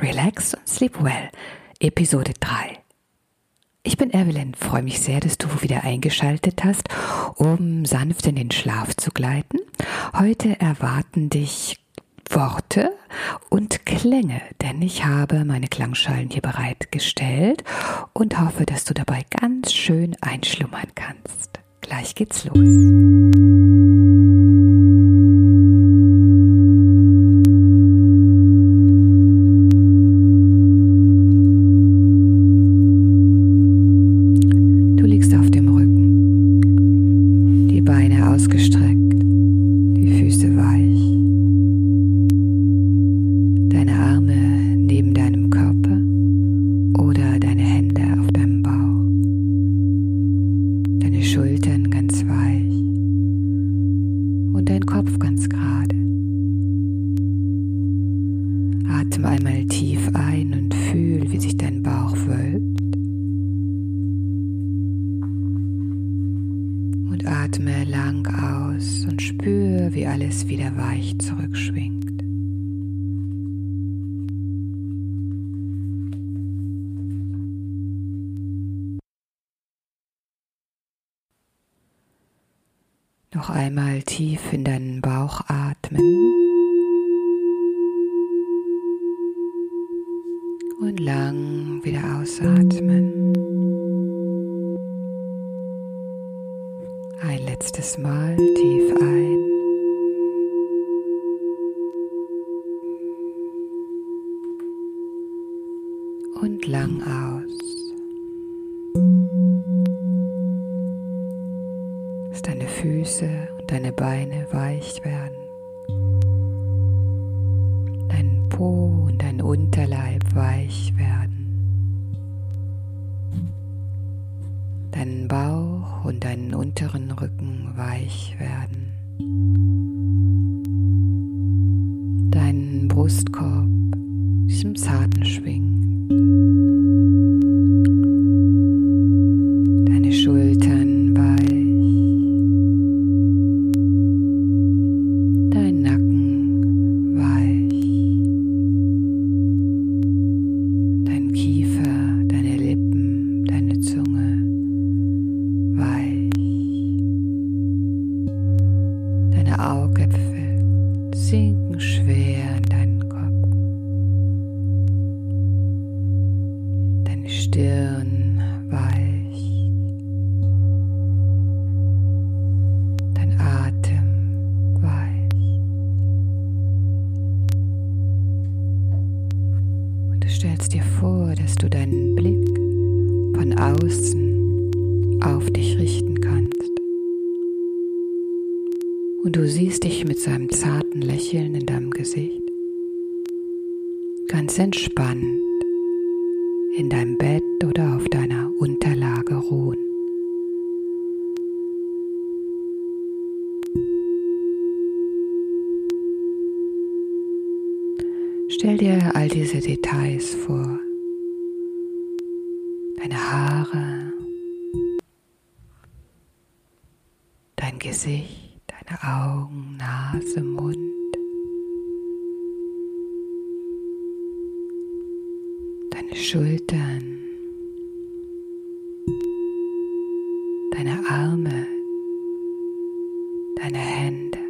Relax und Sleep Well, Episode 3. Ich bin Evelyn, freue mich sehr, dass du wieder eingeschaltet hast, um sanft in den Schlaf zu gleiten. Heute erwarten dich Worte und Klänge, denn ich habe meine Klangschalen hier bereitgestellt und hoffe, dass du dabei ganz schön einschlummern kannst. Gleich geht's los. Alles wieder weich zurückschwingt. Noch einmal tief in deinen Bauch atmen. Und lang wieder ausatmen. Ein letztes Mal tief ein. Und lang aus. Dass deine Füße und deine Beine weich werden. Dein Po und dein Unterleib weich werden. Deinen Bauch und deinen unteren Rücken weich werden. Deinen Brustkorb diesem zarten Schwingen. Deine Schultern weich. Dein Nacken weich. Dein Kiefer, deine Lippen, deine Zunge weich. Deine Augäpfel sinken schwer in deinen stellst dir vor, dass du deinen Blick von außen auf dich richten kannst. Und du siehst dich mit so einem zarten Lächeln in deinem Gesicht, ganz entspannt in deinem Bett oder auf deiner Unterlage ruhen. Stell dir all diese Details vor. Deine Haare, dein Gesicht, deine Augen, Nase, Mund. Deine Schultern, deine Arme, deine Hände.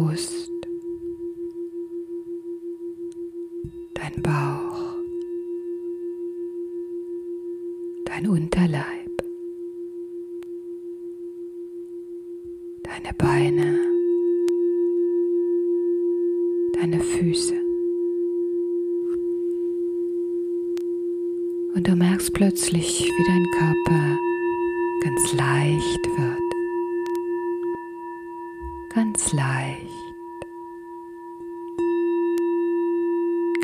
Brust, dein Bauch, dein Unterleib, deine Beine, deine Füße. Und du merkst plötzlich, wie dein Körper ganz leicht wird. Ganz leicht,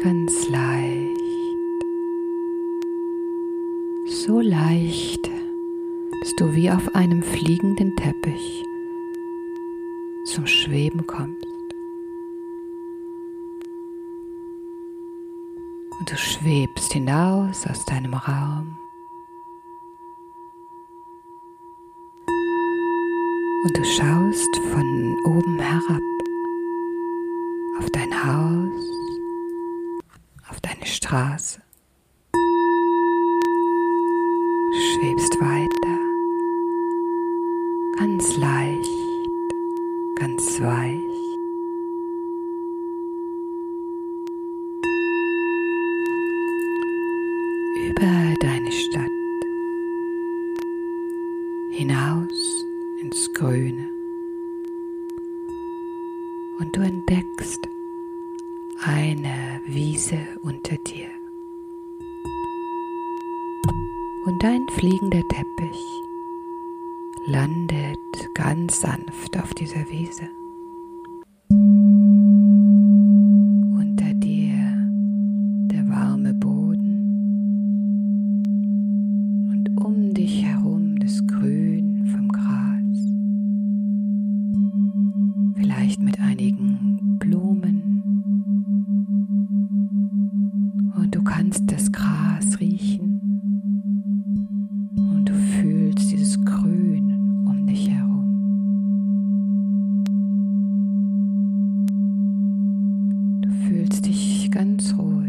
ganz leicht, so leicht, dass du wie auf einem fliegenden Teppich zum Schweben kommst. Und du schwebst hinaus aus deinem Raum. Und du schaust von oben herab auf dein Haus, Straße. Du schwebst weiter, ganz leicht, ganz weich. über und ein fliegender Teppich landet ganz sanft auf dieser Wiese. fühlst dich ganz ruhig.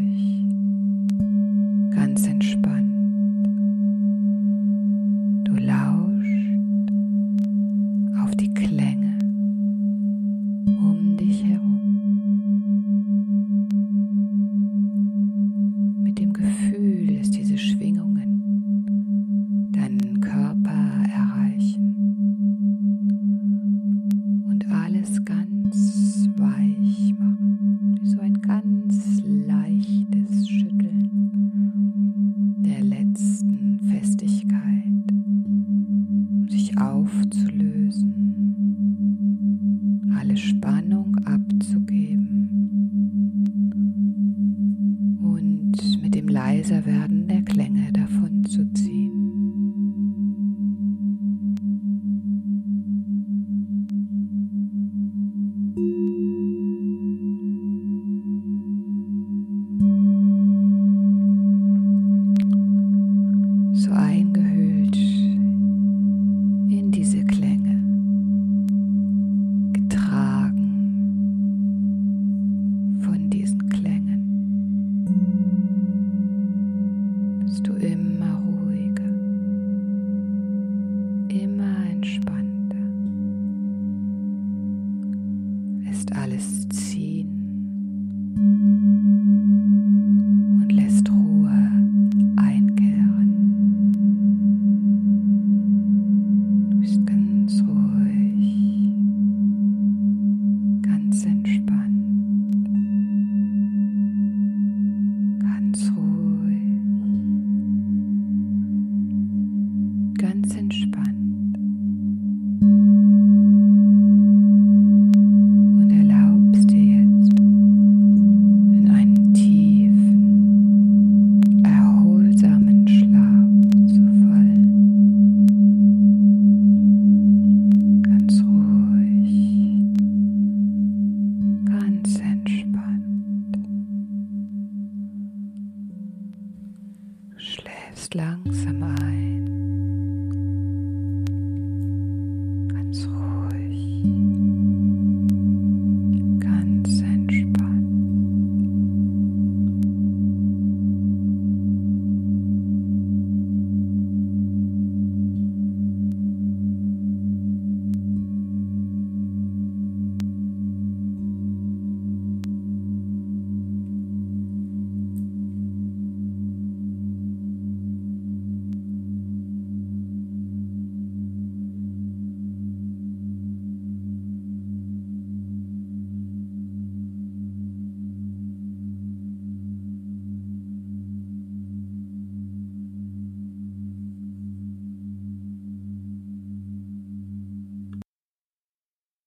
Faden der Klänge davon zu ziehen. alles ziel. Langsam ein.